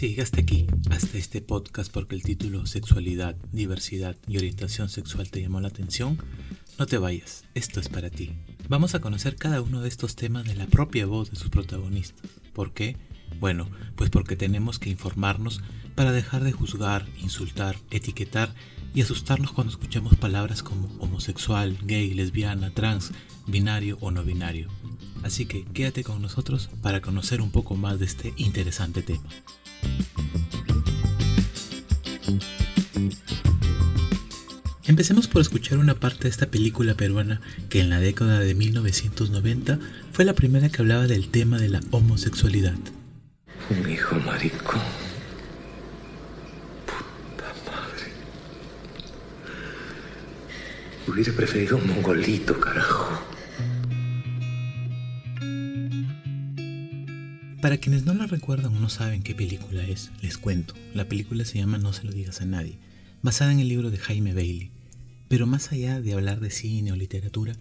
Si llegaste aquí, hasta este podcast porque el título Sexualidad, Diversidad y Orientación Sexual te llamó la atención, no te vayas, esto es para ti. Vamos a conocer cada uno de estos temas de la propia voz de sus protagonistas. ¿Por qué? Bueno, pues porque tenemos que informarnos para dejar de juzgar, insultar, etiquetar y asustarnos cuando escuchamos palabras como homosexual, gay, lesbiana, trans, binario o no binario. Así que quédate con nosotros para conocer un poco más de este interesante tema. Empecemos por escuchar una parte de esta película peruana que en la década de 1990 fue la primera que hablaba del tema de la homosexualidad. Un hijo marico. Puta madre. Hubiera preferido un mongolito, carajo. Para quienes no la recuerdan o no saben qué película es, les cuento. La película se llama No se lo digas a nadie, basada en el libro de Jaime Bailey. Pero más allá de hablar de cine o literatura,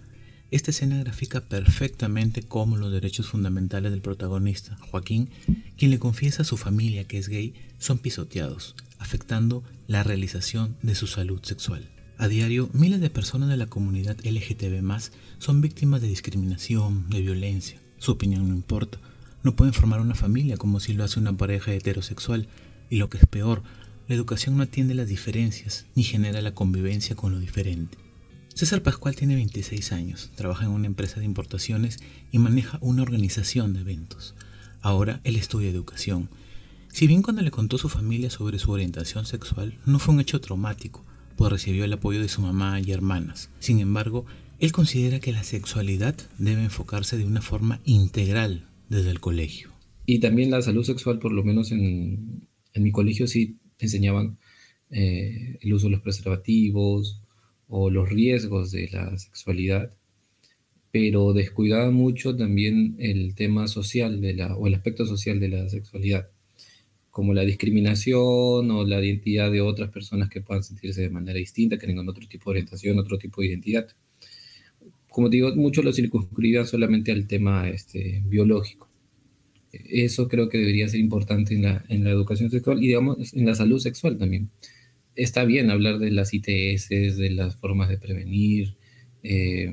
esta escena grafica perfectamente cómo los derechos fundamentales del protagonista, Joaquín, quien le confiesa a su familia que es gay, son pisoteados, afectando la realización de su salud sexual. A diario, miles de personas de la comunidad LGTB son víctimas de discriminación, de violencia. Su opinión no importa, no pueden formar una familia como si lo hace una pareja heterosexual. Y lo que es peor, la educación no atiende las diferencias ni genera la convivencia con lo diferente. César Pascual tiene 26 años, trabaja en una empresa de importaciones y maneja una organización de eventos. Ahora él estudia educación. Si bien cuando le contó su familia sobre su orientación sexual no fue un hecho traumático, pues recibió el apoyo de su mamá y hermanas. Sin embargo, él considera que la sexualidad debe enfocarse de una forma integral desde el colegio. Y también la salud sexual, por lo menos en, mi colegio sí enseñaban eh, el uso de los preservativos o los riesgos de la sexualidad, pero descuidaba mucho también el tema social de la, o el aspecto social de la sexualidad, como la discriminación o la identidad de otras personas que puedan sentirse de manera distinta, que tengan otro tipo de orientación, otro tipo de identidad como digo, muchos lo circunscribían solamente al tema este, biológico. Eso creo que debería ser importante en la, educación sexual y, digamos, en la salud sexual también. Está bien hablar de las ITS, de las formas de prevenir, eh,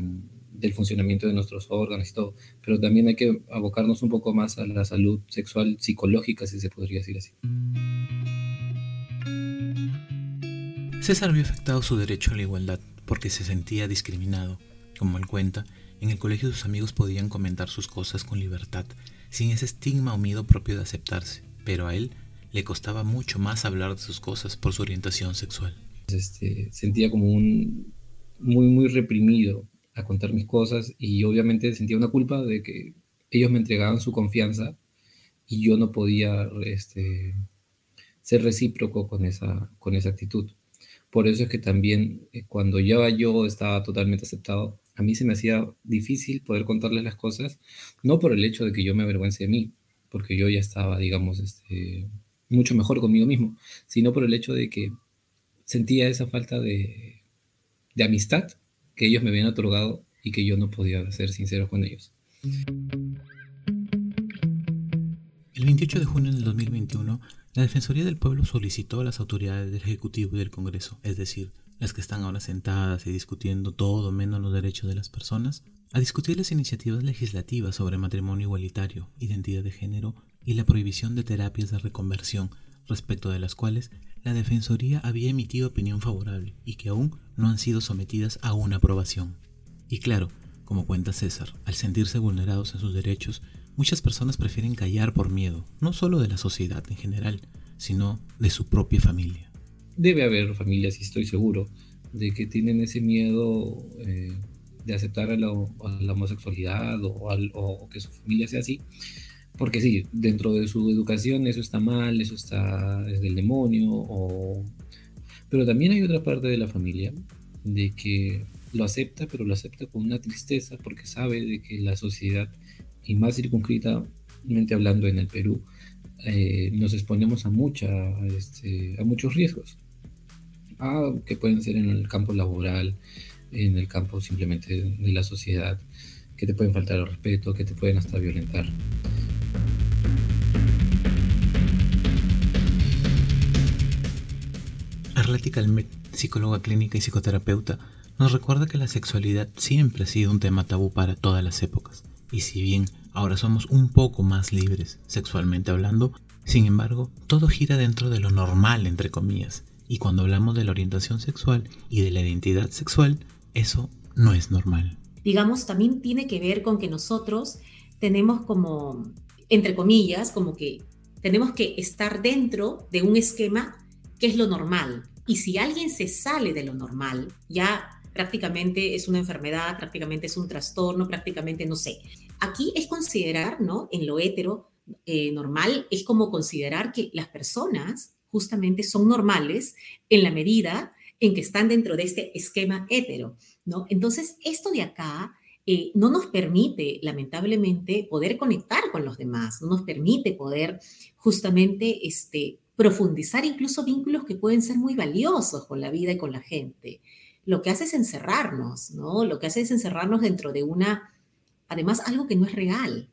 del funcionamiento de nuestros órganos y todo, pero también hay que abocarnos un poco más a la salud sexual psicológica, si se podría decir así. César vio afectado su derecho a la igualdad porque se sentía discriminado como él cuenta, en el colegio sus amigos podían comentar sus cosas con libertad, sin ese estigma o miedo propio de aceptarse, pero a él le costaba mucho más hablar de sus cosas por su orientación sexual. Este, sentía como un muy, muy reprimido a contar mis cosas y obviamente sentía una culpa de que ellos me entregaban su confianza y yo no podía este, ser recíproco con esa, con esa actitud. Por eso es que también eh, cuando ya yo estaba totalmente aceptado, a mí se me hacía difícil poder contarles las cosas, no por el hecho de que yo me avergüence de mí, porque yo ya estaba, digamos, este, mucho mejor conmigo mismo, sino por el hecho de que sentía esa falta de, de amistad que ellos me habían otorgado y que yo no podía ser sincero con ellos. El 28 de junio del 2021, la Defensoría del Pueblo solicitó a las autoridades del Ejecutivo y del Congreso, es decir, las que están ahora sentadas y discutiendo todo menos los derechos de las personas, a discutir las iniciativas legislativas sobre matrimonio igualitario, identidad de género y la prohibición de terapias de reconversión, respecto de las cuales la Defensoría había emitido opinión favorable y que aún no han sido sometidas a una aprobación. Y claro, como cuenta César, al sentirse vulnerados en sus derechos, muchas personas prefieren callar por miedo, no solo de la sociedad en general, sino de su propia familia debe haber familias, y estoy seguro, de que tienen ese miedo eh, de aceptar a la, homosexualidad o, que su familia sea así. Porque sí, dentro de su educación eso está mal, eso está es del demonio, o... pero también hay otra parte de la familia de que lo acepta, pero lo acepta con una tristeza porque sabe de que la sociedad, y más circunscritamente hablando en el Perú, eh, nos exponemos a, mucha, este, a muchos riesgos ah, que pueden ser en el campo laboral, en el campo simplemente de la sociedad, que te pueden faltar el respeto, que te pueden hasta violentar. Arlética Almet, psicóloga clínica y psicoterapeuta, nos recuerda que la sexualidad siempre ha sido un tema tabú para todas las épocas, y si bien ahora somos un poco más libres sexualmente hablando, sin embargo, todo gira dentro de lo normal, entre comillas, y cuando hablamos de la orientación sexual y de la identidad sexual, eso no es normal. Digamos, también tiene que ver con que nosotros tenemos como, entre comillas, como que tenemos que estar dentro de un esquema que es lo normal. Y si alguien se sale de lo normal, ya prácticamente es una enfermedad, prácticamente es un trastorno, prácticamente no sé. Aquí es considerar, ¿no? En lo hetero eh, normal, es como considerar que las personas justamente son normales en la medida en que están dentro de este esquema hetero, ¿no? Entonces, esto de acá eh, no nos permite, lamentablemente, poder conectar con los demás, no nos permite poder justamente este, profundizar incluso vínculos que pueden ser muy valiosos con la vida y con la gente. Lo que hace es encerrarnos, ¿no? Lo que hace es encerrarnos dentro de una, además, algo que no es real.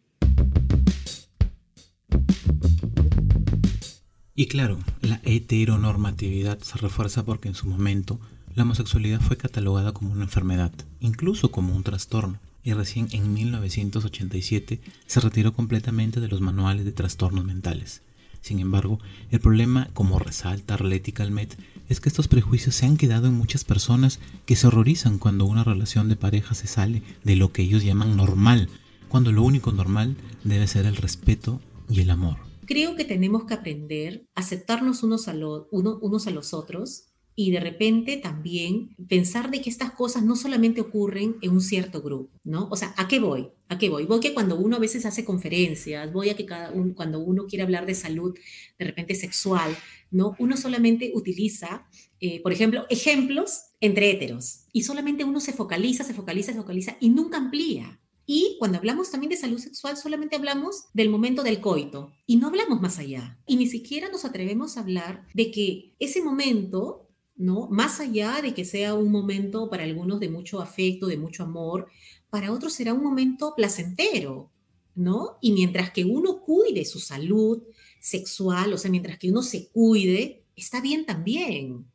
Y claro, la heteronormatividad se refuerza porque en su momento la homosexualidad fue catalogada como una enfermedad, incluso como un trastorno, y recién en 1987 se retiró completamente de los manuales de trastornos mentales. Sin embargo, el problema, como resalta Arleti Calmet, es que estos prejuicios se han quedado en muchas personas que se horrorizan cuando una relación de pareja se sale de lo que ellos llaman normal, cuando lo único normal debe ser el respeto y el amor. Creo que tenemos que aprender a aceptarnos unos a, unos a los otros y de repente también pensar de que estas cosas no solamente ocurren en un cierto grupo, ¿no? O sea, ¿a qué voy? ¿A qué voy? Voy que cuando uno a veces hace conferencias, voy a que cada uno, cuando uno quiere hablar de salud, de repente sexual, ¿no? Uno solamente utiliza, eh, por ejemplo, ejemplos entre héteros y solamente uno se focaliza, se focaliza, se focaliza y nunca amplía. Y cuando hablamos también de salud sexual, solamente hablamos del momento del coito y no hablamos más allá. Y ni siquiera nos atrevemos a hablar de que ese momento ¿no? Más allá de que sea un momento para algunos de mucho afecto, de mucho amor, para otros será un momento placentero, ¿no? Y mientras que uno cuide su salud sexual, o sea, mientras que uno se cuide, está bien también.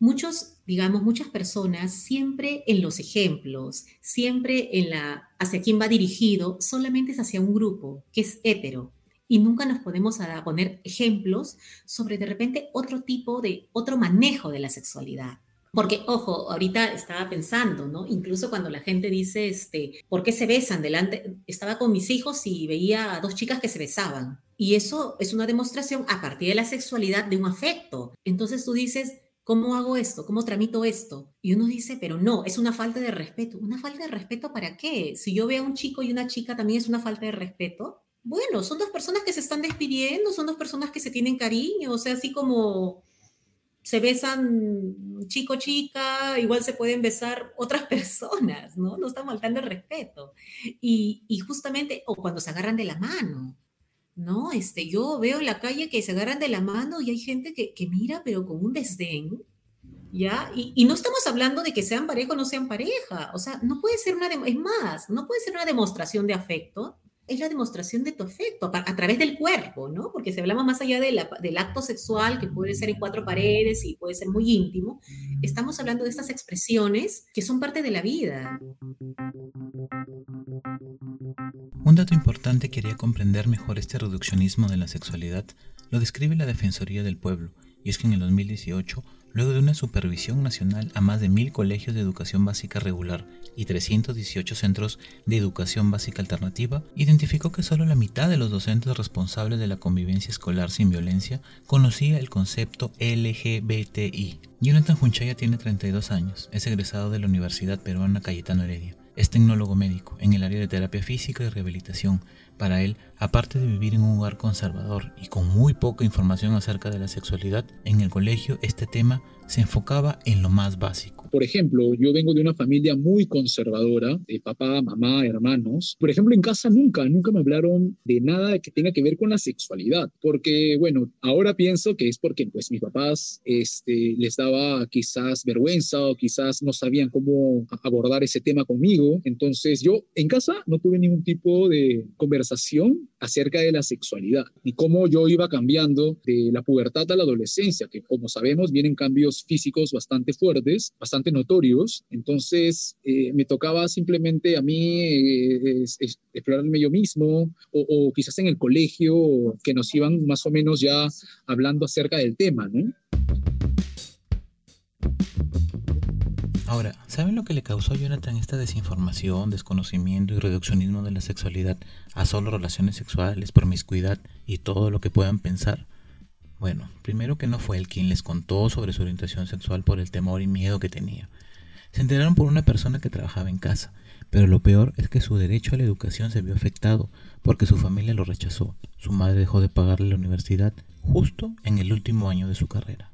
Muchos, digamos, muchas personas siempre en los ejemplos, siempre en la hacia quién va dirigido, solamente es hacia un grupo, que es hetero y nunca nos podemos poner ejemplos sobre de repente otro tipo de, otro manejo de la sexualidad. Porque, ojo, ahorita estaba pensando, ¿no? Incluso cuando la gente dice, este, ¿por qué se besan? Delante, estaba con mis hijos y veía a dos chicas que se besaban. Y eso es una demostración a partir de la sexualidad de un afecto. Entonces tú dices, ¿cómo hago esto? ¿Cómo tramito esto? Y uno dice, pero no, es una falta de respeto. ¿Una falta de respeto para qué? Si yo veo a un chico y una chica, también es una falta de respeto bueno, son dos personas que se están despidiendo, son dos personas que se tienen cariño, o sea, así como se besan chico, chica, igual se pueden besar otras personas, ¿no? No están faltando el respeto. Y, justamente, o cuando se agarran de la mano, ¿no? Este, yo veo en la calle que se agarran de la mano y hay gente que, mira, pero con un desdén, ¿ya? Y, no estamos hablando de que sean pareja o no sean pareja, o sea, no puede ser una, es más, no puede ser una demostración de afecto es la demostración de tu afecto a, través del cuerpo, ¿no? Porque si hablamos más allá del acto sexual, que puede ser en cuatro paredes y puede ser muy íntimo, estamos hablando de estas expresiones que son parte de la vida. Un dato importante que haría comprender mejor este reduccionismo de la sexualidad lo describe la Defensoría del Pueblo, y es que en el 2018 luego de una supervisión nacional a más de mil colegios de educación básica regular y 318 centros de educación básica alternativa, identificó que solo la mitad de los docentes responsables de la convivencia escolar sin violencia conocía el concepto LGBTI. Jonathan Junchaya tiene 32 años, es egresado de la Universidad Peruana Cayetano Heredia. Es tecnólogo médico en el área de terapia física y rehabilitación. Para él, aparte de vivir en un hogar conservador y con muy poca información acerca de la sexualidad, en el colegio este tema se enfocaba en lo más básico, Por ejemplo, yo vengo de una familia muy conservadora, de papá, mamá, hermanos. Por ejemplo, en casa nunca, nunca me hablaron de nada que tenga que ver con la sexualidad, porque, bueno, ahora pienso que es porque, pues, mis papás este, les daba quizás vergüenza o quizás no sabían cómo abordar ese tema conmigo. Entonces, yo en casa no tuve ningún tipo de conversación acerca de la sexualidad y cómo yo iba cambiando de la pubertad a la adolescencia, que como sabemos vienen cambios físicos bastante fuertes, bastante notorios. Entonces eh, me tocaba simplemente a mí eh, explorarme yo mismo o, o quizás en el colegio que nos iban más o menos ya hablando acerca del tema, ¿no? Ahora, ¿saben lo que le causó a Jonathan esta desinformación, desconocimiento y reduccionismo de la sexualidad a solo relaciones sexuales, promiscuidad y todo lo que puedan pensar? Bueno, primero que no fue él quien les contó sobre su orientación sexual por el temor y miedo que tenía. Se enteraron por una persona que trabajaba en casa, pero lo peor es que su derecho a la educación se vio afectado porque su familia lo rechazó. Su madre dejó de pagarle la universidad justo en el último año de su carrera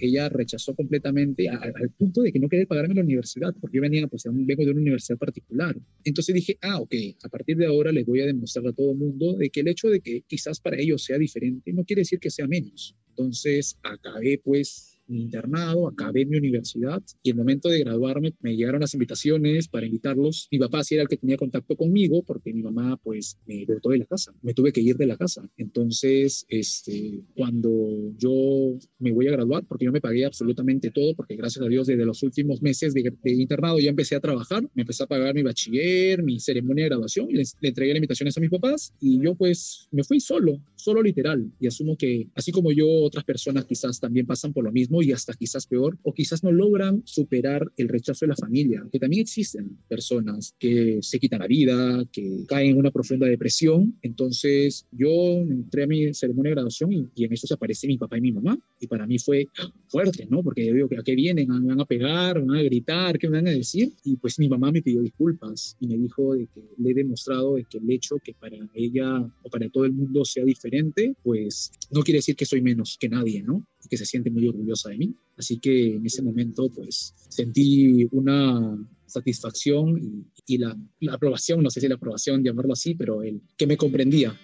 ella rechazó completamente al punto de que no quería pagarme la universidad, porque yo venía, pues, vengo de una universidad particular. Entonces dije, ah, ok, a partir de ahora les voy a demostrar a todo el mundo de que el hecho de que quizás para ellos sea diferente no quiere decir que sea menos. Entonces acabé, pues, mi internado, acabé mi universidad y el momento de graduarme me llegaron las invitaciones para invitarlos. Mi papá sí era el que tenía contacto conmigo porque mi mamá pues me botó de la casa, me tuve que ir de la casa. Entonces, este, cuando yo me voy a graduar, porque yo me pagué absolutamente todo, porque gracias a Dios desde los últimos meses de, internado ya empecé a trabajar, me empecé a pagar mi bachiller, mi ceremonia de graduación y les, le entregué las invitaciones a mis papás y yo pues me fui solo, solo literal y asumo que así como yo, otras personas quizás también pasan por lo mismo y hasta quizás peor, o quizás no logran superar el rechazo de la familia, que también existen personas que se quitan la vida, que caen en una profunda depresión. Entonces yo entré a mi ceremonia de graduación y, en eso se aparece mi papá y mi mamá, y para mí fue fuerte, ¿no? Porque yo digo a qué vienen, me van a pegar, me van a gritar, ¿qué me van a decir? Y pues mi mamá me pidió disculpas y me dijo de que le he demostrado de que el hecho que para ella o para todo el mundo sea diferente, pues no quiere decir que soy menos que nadie, ¿no? Y que se siente muy orgullosa de mí. Así que en ese momento, pues, sentí una satisfacción y, la, aprobación, no sé si la aprobación, llamarlo así, pero el que me comprendía.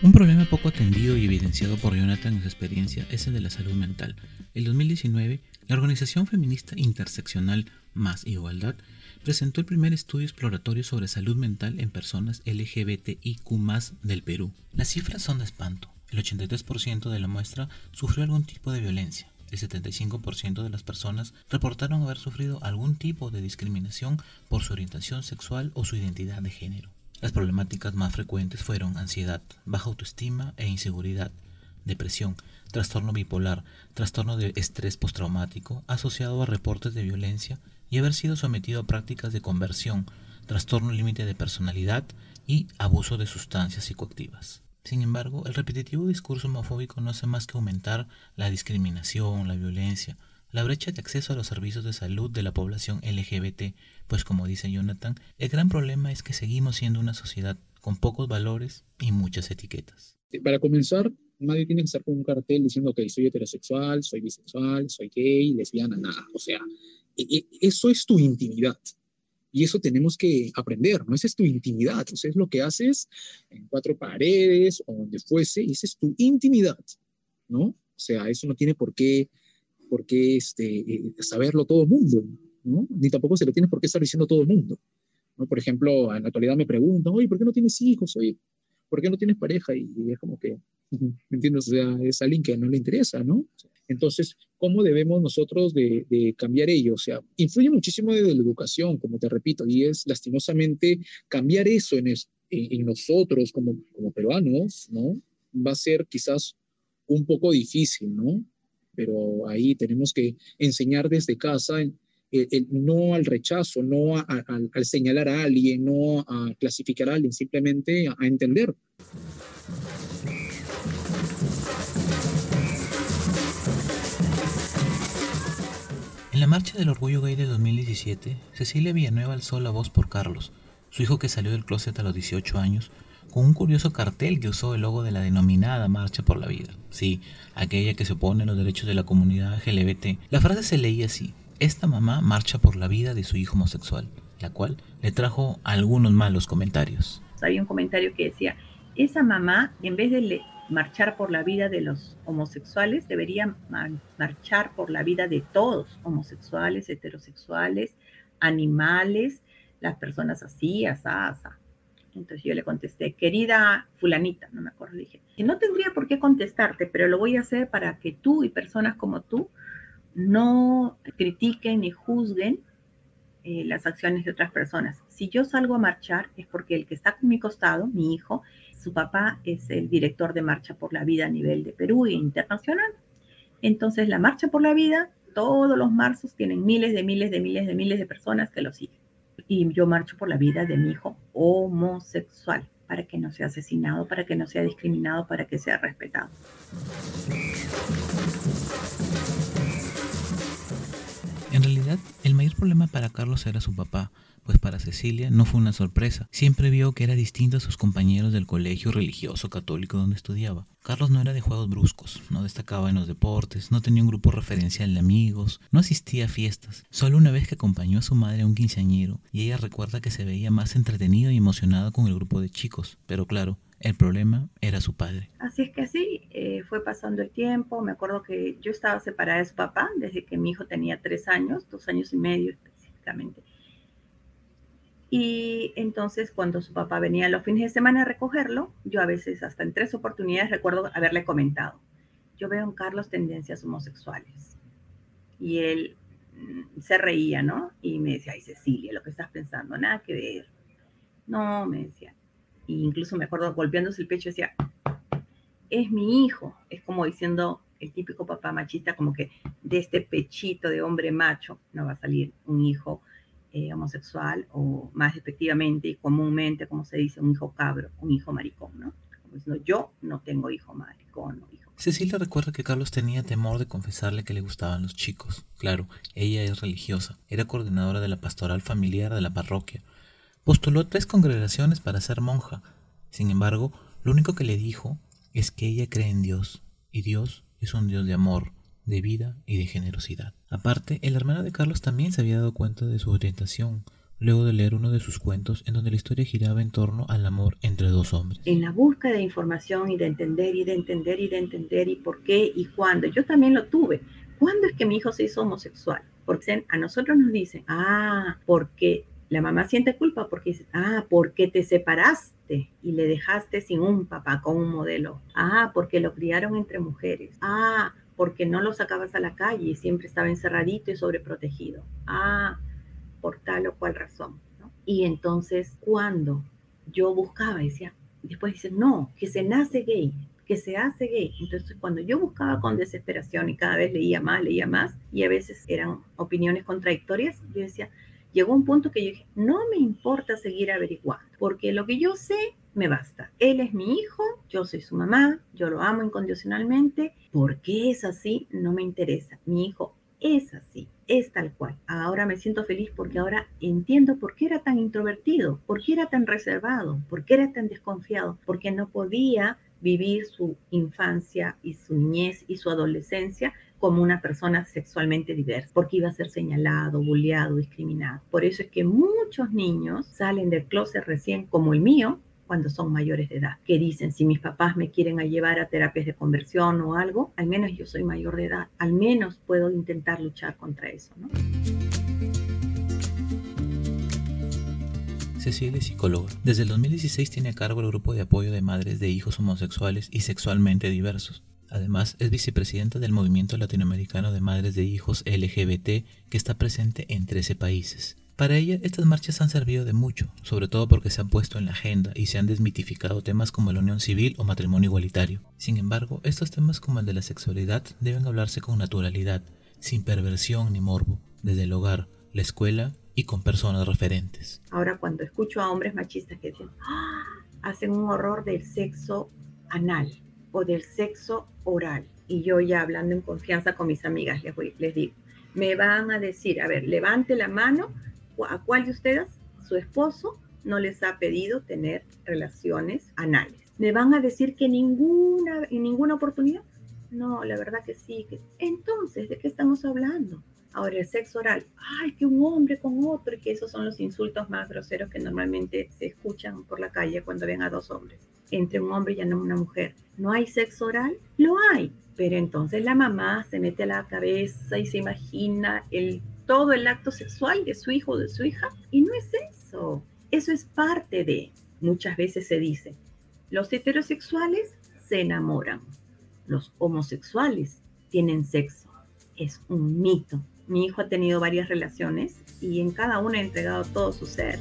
Un problema poco atendido y evidenciado por Jonathan en su experiencia es el de la salud mental. En 2019, la organización feminista interseccional Más Igualdad presentó el primer estudio exploratorio sobre salud mental en personas LGBTIQ del Perú. Las cifras son de espanto. El 83% de la muestra sufrió algún tipo de violencia. El 75% de las personas reportaron haber sufrido algún tipo de discriminación por su orientación sexual o su identidad de género. Las problemáticas más frecuentes fueron ansiedad, baja autoestima e inseguridad, depresión, trastorno bipolar, trastorno de estrés postraumático asociado a reportes de violencia y haber sido sometido a prácticas de conversión, trastorno límite de personalidad y abuso de sustancias psicoactivas. Sin embargo, el repetitivo discurso homofóbico no hace más que aumentar la discriminación, la violencia, la brecha de acceso a los servicios de salud de la población LGBT, pues como dice Jonathan, el gran problema es que seguimos siendo una sociedad con pocos valores y muchas etiquetas. Para comenzar, nadie tiene que estar con un cartel diciendo que soy heterosexual, soy bisexual, soy gay, lesbiana, nada. O sea, eso es tu intimidad. Y eso tenemos que aprender, ¿no? Esa es tu intimidad. O sea, es lo que haces en cuatro paredes o donde fuese, y esa es tu intimidad, ¿no? O sea, eso no tiene por qué, por qué este, eh, saberlo todo el mundo, ¿no? Ni tampoco se lo tiene por qué estar diciendo todo el mundo. ¿no? Por ejemplo, en la actualidad me preguntan, oye, ¿por qué no tienes hijos? Oye, ¿por qué no tienes pareja? Y, es como que, ¿me entiendes? O sea, es alguien que no le interesa, ¿no? Entonces, ¿cómo debemos nosotros de, cambiar ello? O sea, influye muchísimo de la educación, como te repito, y es lastimosamente cambiar eso en, en, nosotros como, como peruanos, ¿no? Va a ser quizás un poco difícil, ¿no? Pero ahí tenemos que enseñar desde casa no al rechazo, no al señalar a alguien, no a clasificar a alguien, simplemente a entender. En la marcha del orgullo gay de 2017, Cecilia Villanueva alzó la voz por Carlos, su hijo que salió del closet a los 18 años, con un curioso cartel que usó el logo de la denominada Marcha por la Vida. Sí, aquella que se opone a los derechos de la comunidad LGBT. La frase se leía así, esta mamá marcha por la vida de su hijo homosexual, la cual le trajo algunos malos comentarios. Había un comentario que decía, esa mamá, en vez de marchar por la vida de los homosexuales, debería marchar por la vida de todos, homosexuales, heterosexuales, animales, las personas así, asá, asá. Entonces yo le contesté, querida fulanita, no me acuerdo, dije, no tendría por qué contestarte, pero lo voy a hacer para que tú y personas como tú no critiquen ni juzguen eh, las acciones de otras personas. Si yo salgo a marchar es porque el que está a mi costado, mi hijo, su papá es el director de Marcha por la Vida a nivel de Perú e internacional. Entonces la Marcha por la Vida, todos los marzos tienen miles de miles de miles de miles de personas que lo siguen. Y yo marcho por la vida de mi hijo homosexual, para que no sea asesinado, para que no sea discriminado, para que sea respetado. El mayor problema para Carlos era su papá, pues para Cecilia no fue una sorpresa. Siempre vio que era distinto a sus compañeros del colegio religioso católico donde estudiaba. Carlos no era de juegos bruscos, no destacaba en los deportes, no tenía un grupo referencial de amigos, no asistía a fiestas. Solo una vez que acompañó a su madre a un quinceañero y ella recuerda que se veía más entretenido y emocionado con el grupo de chicos. Pero claro, el problema era su padre. Así es que así eh, fue pasando el tiempo. Me acuerdo que yo estaba separada de su papá desde que mi hijo tenía tres años, dos años y medio específicamente. Y entonces cuando su papá venía los fines de semana a recogerlo, yo a veces hasta en tres oportunidades recuerdo haberle comentado, yo veo en Carlos tendencias homosexuales. Y él mm, se reía, ¿no? Y me decía, ay Cecilia, lo que estás pensando, nada que ver. No, me decía, incluso me acuerdo golpeándose el pecho, decía, es mi hijo, es como diciendo el típico papá machista, como que de este pechito de hombre macho no va a salir un hijo eh, homosexual o más efectivamente y comúnmente, como se dice, un hijo cabro, un hijo maricón, ¿no? Diciendo, yo no tengo hijo maricón o hijo. Cecilia recuerda que Carlos tenía temor de confesarle que le gustaban los chicos. Claro, ella es religiosa, era coordinadora de la pastoral familiar de la parroquia, Postuló tres congregaciones para ser monja. Sin embargo, lo único que le dijo es que ella cree en Dios, y Dios es un Dios de amor, de vida y de generosidad. Aparte, el hermano de Carlos también se había dado cuenta de su orientación, luego de leer uno de sus cuentos en donde la historia giraba en torno al amor entre dos hombres. En la búsqueda de información y de entender y de entender y de entender y por qué y cuándo. Yo también lo tuve. ¿Cuándo es que mi hijo se hizo homosexual? Porque a nosotros nos dicen, ah, porque la mamá siente culpa porque dice, ah, porque te separaste y le dejaste sin un papá con un modelo. Ah, porque lo criaron entre mujeres. Ah, porque no lo sacabas a la calle y siempre estaba encerradito y sobreprotegido. Ah, por tal o cual razón. Y entonces, cuando yo buscaba, decía, después dice, no, que se nace gay, que se hace gay. Entonces, cuando yo buscaba con desesperación y cada vez leía más, leía más, y a veces eran opiniones contradictorias, yo decía, llegó un punto que yo dije, no me importa seguir averiguando, porque lo que yo sé me basta. Él es mi hijo, yo soy su mamá, yo lo amo incondicionalmente. ¿Por qué es así? No me interesa. Mi hijo es así, es tal cual. Ahora me siento feliz porque ahora entiendo por qué era tan introvertido, por qué era tan reservado, por qué era tan desconfiado, porque no podía vivir su infancia y su niñez y su adolescencia como una persona sexualmente diversa, porque iba a ser señalado, bulleado, discriminado. Por eso es que muchos niños salen del closet recién, como el mío, cuando son mayores de edad, que dicen, si mis papás me quieren llevar a terapias de conversión o algo, al menos yo soy mayor de edad, al menos puedo intentar luchar contra eso. Cecilia es psicóloga. Desde el 2016 tiene a cargo el grupo de apoyo de madres de hijos homosexuales y sexualmente diversos. Además, es vicepresidenta del Movimiento Latinoamericano de Madres de Hijos LGBT que está presente en 13 países. Para ella, estas marchas han servido de mucho, sobre todo porque se han puesto en la agenda y se han desmitificado temas como la unión civil o matrimonio igualitario. Sin embargo, estos temas como el de la sexualidad deben hablarse con naturalidad, sin perversión ni morbo, desde el hogar, la escuela y con personas referentes. Ahora cuando escucho a hombres machistas que dicen, ¡Ah! hacen un horror del sexo anal, o del sexo oral. Y yo ya hablando en confianza con mis amigas, les, les digo, me van a decir, a ver, levante la mano, ¿a cuál de ustedes, su esposo no les ha pedido tener relaciones anales. ¿Me van a decir que ninguna, en ninguna oportunidad? No, la verdad que sí. Entonces, ¿de qué estamos hablando? Ahora, el sexo oral, ay, que un hombre con otro, y que esos son los insultos más groseros que normalmente se escuchan por la calle cuando ven a dos hombres, entre un hombre y una mujer. ¿No hay sexo oral? Lo hay, pero entonces la mamá se mete a la cabeza y se imagina el, todo el acto sexual de su hijo o de su hija, y no es eso. Eso es parte de, muchas veces se dice, los heterosexuales se enamoran, los homosexuales tienen sexo. Es un mito. Mi hijo ha tenido varias relaciones y en cada una ha entregado todo su ser.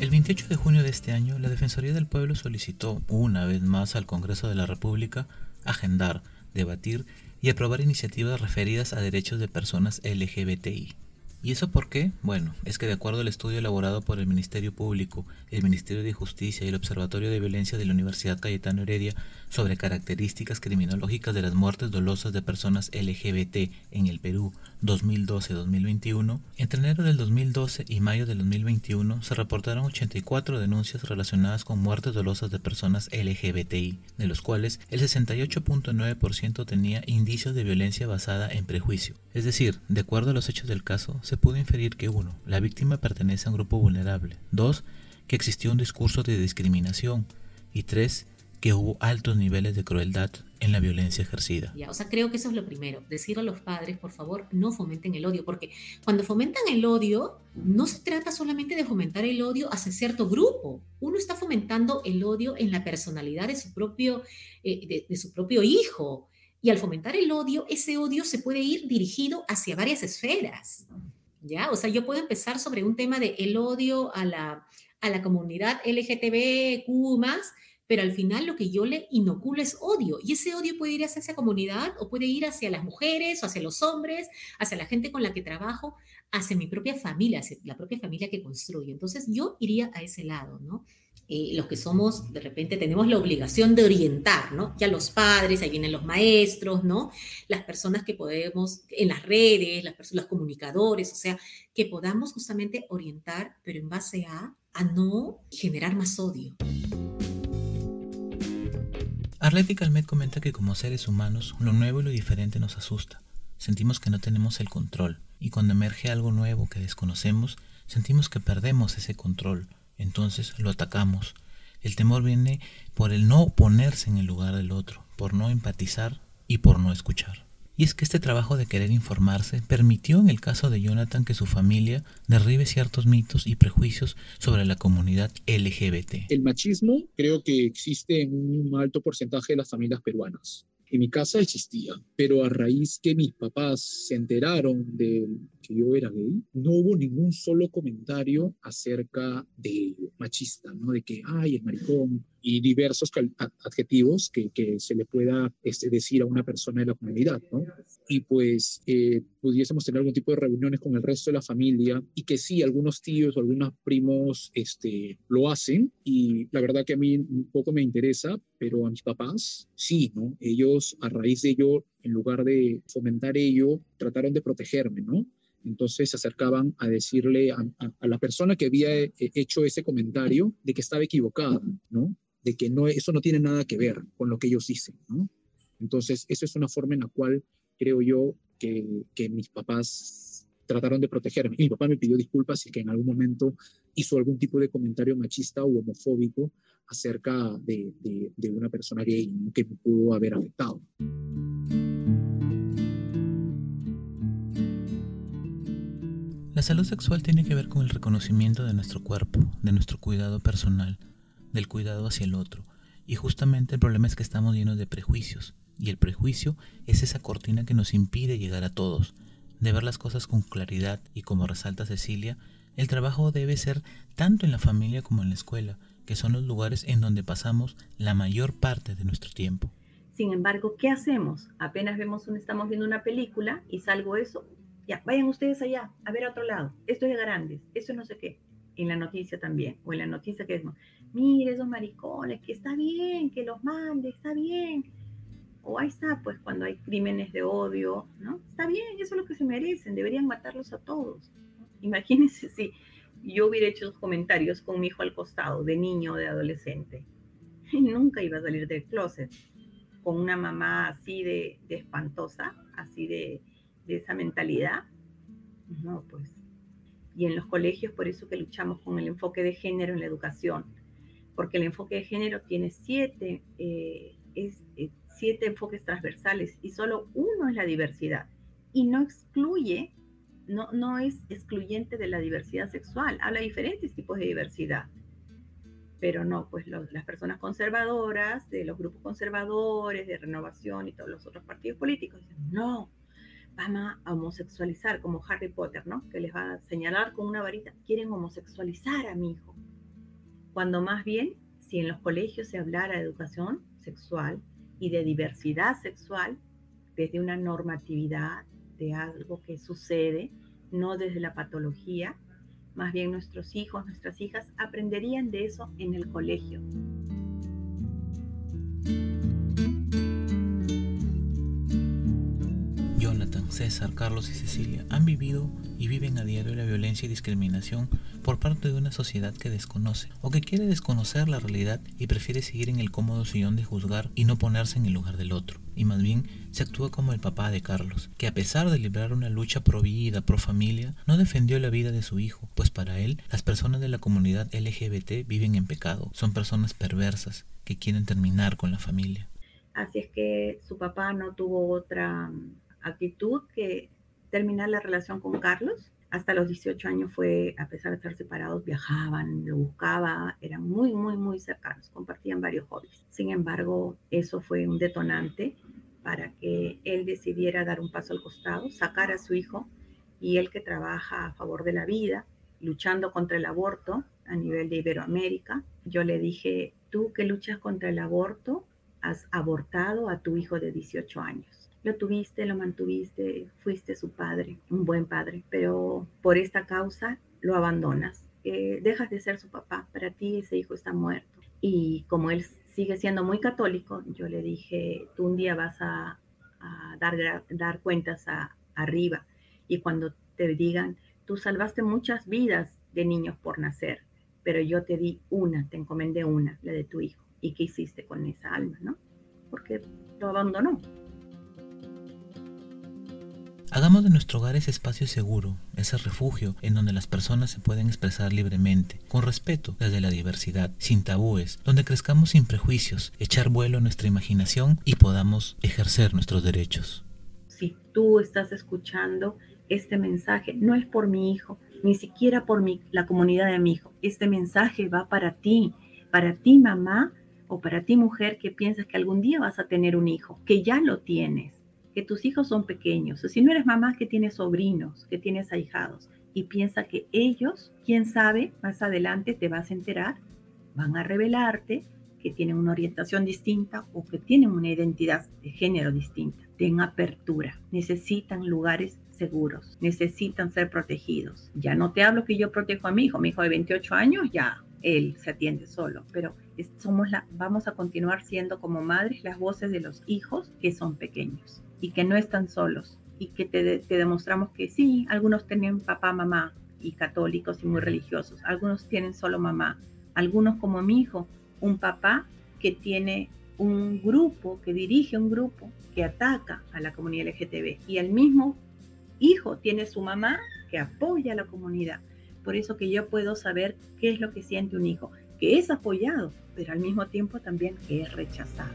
El 28 de junio de este año, la Defensoría del Pueblo solicitó una vez más al Congreso de la República agendar, debatir y aprobar iniciativas referidas a derechos de personas LGBTI. ¿Y eso por qué? Bueno, es que de acuerdo al estudio elaborado por el Ministerio Público, el Ministerio de Justicia y el Observatorio de Violencia de la Universidad Cayetano Heredia sobre características criminológicas de las muertes dolosas de personas LGBT en el Perú 2012-2021, entre enero del 2012 y mayo del 2021 se reportaron 84 denuncias relacionadas con muertes dolosas de personas LGBTI, de los cuales el 68.9% tenía indicios de violencia basada en prejuicio. Es decir, de acuerdo a los hechos del caso, se pudo inferir que 1. La víctima pertenece a un grupo vulnerable. 2. Que existió un discurso de discriminación. Y 3 que hubo altos niveles de crueldad en la violencia ejercida. Ya, o sea, creo que eso es lo primero, decir a los padres, por favor, no fomenten el odio, porque cuando fomentan el odio, no se trata solamente de fomentar el odio hacia cierto grupo, uno está fomentando el odio en la personalidad de su propio, eh, de, su propio hijo, y al fomentar el odio, ese odio se puede ir dirigido hacia varias esferas. ¿Ya? O sea, yo puedo empezar sobre un tema de el odio a la, a la comunidad LGTBQ más, pero al final lo que yo le inoculo es odio. Y ese odio puede ir hacia esa comunidad o puede ir hacia las mujeres o hacia los hombres, hacia la gente con la que trabajo, hacia mi propia familia, hacia la propia familia que construyo. Entonces yo iría a ese lado, ¿no? Eh, los que somos, de repente tenemos la obligación de orientar, ¿no? Ya los padres, ahí vienen los maestros, ¿no? Las personas que podemos, en las redes, las personas, los comunicadores, o sea, que podamos justamente orientar, pero en base a, a no generar más odio. Arleti Calmet comenta que como seres humanos, lo nuevo y lo diferente nos asusta. Sentimos que no tenemos el control, y cuando emerge algo nuevo que desconocemos, sentimos que perdemos ese control, entonces lo atacamos. El temor viene por el no ponerse en el lugar del otro, por no empatizar y por no escuchar. Y es que este trabajo de querer informarse permitió en el caso de Jonathan que su familia derribe ciertos mitos y prejuicios sobre la comunidad LGBT. El machismo creo que existe en un alto porcentaje de las familias peruanas. En mi casa existía, pero a raíz que mis papás se enteraron de que yo era gay, no hubo ningún solo comentario acerca de machista, ¿no? De que, ay, el maricón, y diversos adjetivos que, que, se le pueda este, decir a una persona de la comunidad, ¿no? Y pues eh, pudiésemos tener algún tipo de reuniones con el resto de la familia y que sí, algunos tíos o algunos primos este, lo hacen y la verdad que a mí un poco me interesa, pero a mis papás sí, ¿no? Ellos a raíz de ello, en lugar de fomentar ello, trataron de protegerme, ¿no? Entonces se acercaban a decirle a, la persona que había eh, hecho ese comentario de que estaba equivocada, ¿no? De que no, eso no tiene nada que ver con lo que ellos dicen, ¿no? Entonces, eso es una forma en la cual creo yo que, que mis papás trataron de protegerme. mi papá me pidió disculpas y que en algún momento hizo algún tipo de comentario machista o homofóbico acerca de, de, de una persona gay que me pudo haber afectado. La salud sexual tiene que ver con el reconocimiento de nuestro cuerpo, de nuestro cuidado personal, del cuidado hacia el otro. Y justamente el problema es que estamos llenos de prejuicios. Y el prejuicio es esa cortina que nos impide llegar a todos, de ver las cosas con claridad y como resalta Cecilia, el trabajo debe ser tanto en la familia como en la escuela, que son los lugares en donde pasamos la mayor parte de nuestro tiempo. Sin embargo, ¿qué hacemos? Apenas vemos un, estamos viendo una película y salgo eso, ya, vayan ustedes allá, a ver a otro lado. Esto es de grandes, esto no sé qué. En la noticia también, o en la noticia que es, mire esos maricones, que está bien, que los mande, está bien. O ahí está, pues cuando hay crímenes de odio, ¿no? Está bien, eso es lo que se merecen, deberían matarlos a todos. Imagínense si yo hubiera hecho esos comentarios con mi hijo al costado, de niño o de adolescente. Y nunca iba a salir del closet con una mamá así de, espantosa, así de, de esa mentalidad. No, pues. Y en los colegios, por eso que luchamos con el enfoque de género en la educación, porque el enfoque de género tiene siete, eh, es, eh, siete enfoques transversales y solo uno es la diversidad. Y no excluye, no, no es excluyente de la diversidad sexual, habla de diferentes tipos de diversidad pero no, pues las personas conservadoras, de los grupos conservadores, de renovación y todos los otros partidos políticos dicen, no, vamos a homosexualizar, como Harry Potter, ¿no? Que les va a señalar con una varita, quieren homosexualizar a mi hijo. Cuando más bien, si en los colegios se hablara de educación sexual y de diversidad sexual, desde una normatividad de algo que sucede, no desde la patología, más bien nuestros hijos, nuestras hijas aprenderían de eso en el colegio. César, Carlos y Cecilia han vivido y viven a diario la violencia y discriminación por parte de una sociedad que desconoce o que quiere desconocer la realidad y prefiere seguir en el cómodo sillón de juzgar y no ponerse en el lugar del otro. Y más bien se actúa como el papá de Carlos, que a pesar de librar una lucha pro vida, pro familia, no defendió la vida de su hijo, pues para él las personas de la comunidad LGBT viven en pecado, son personas perversas que quieren terminar con la familia. Así es que su papá no tuvo otra actitud que terminar la relación con Carlos. Hasta los 18 años fue, a pesar de estar separados, viajaban, lo buscaba, eran muy, muy, muy cercanos, compartían varios hobbies. Sin embargo, eso fue un detonante para que él decidiera dar un paso al costado, sacar a su hijo y él que trabaja a favor de la vida, luchando contra el aborto a nivel de Iberoamérica. Yo le dije, tú que luchas contra el aborto, has abortado a tu hijo de 18 años lo tuviste, lo mantuviste, fuiste su padre, un buen padre, pero por esta causa lo abandonas. Eh, dejas de ser su papá, para ti ese hijo está muerto. Y como él sigue siendo muy católico, yo le dije, tú un día vas a, dar, dar cuentas a, arriba y cuando te digan, tú salvaste muchas vidas de niños por nacer, pero yo te di una, te encomendé una, la de tu hijo. ¿Y qué hiciste con esa alma, no? Porque lo abandonó. Hagamos de nuestro hogar ese espacio seguro, ese refugio en donde las personas se pueden expresar libremente, con respeto desde la diversidad, sin tabúes, donde crezcamos sin prejuicios, echar vuelo a nuestra imaginación y podamos ejercer nuestros derechos. Si tú estás escuchando este mensaje, no es por mi hijo, ni siquiera por mi, la comunidad de mi hijo. Este mensaje va para ti, para ti mamá o para ti mujer que piensas que algún día vas a tener un hijo, que ya lo tienes que tus hijos son pequeños, si no eres mamá que tienes sobrinos, que tienes ahijados, y piensa que ellos, quién sabe, más adelante te vas a enterar, van a revelarte que tienen una orientación distinta o que tienen una identidad de género distinta. Den apertura, necesitan lugares seguros, necesitan ser protegidos. Ya no te hablo que yo protejo a mi hijo, mi hijo de 28 años ya él se atiende solo, pero somos la, vamos a continuar siendo como madres las voces de los hijos que son pequeños y que no están solos y que te, demostramos que sí, algunos tienen papá, mamá y católicos y muy religiosos, algunos tienen solo mamá, algunos como mi hijo, un papá que tiene un grupo, que dirige un grupo que ataca a la comunidad LGTB y el mismo hijo tiene su mamá que apoya a la comunidad. Por eso que yo puedo saber qué es lo que siente un hijo, que es apoyado, pero al mismo tiempo también que es rechazado.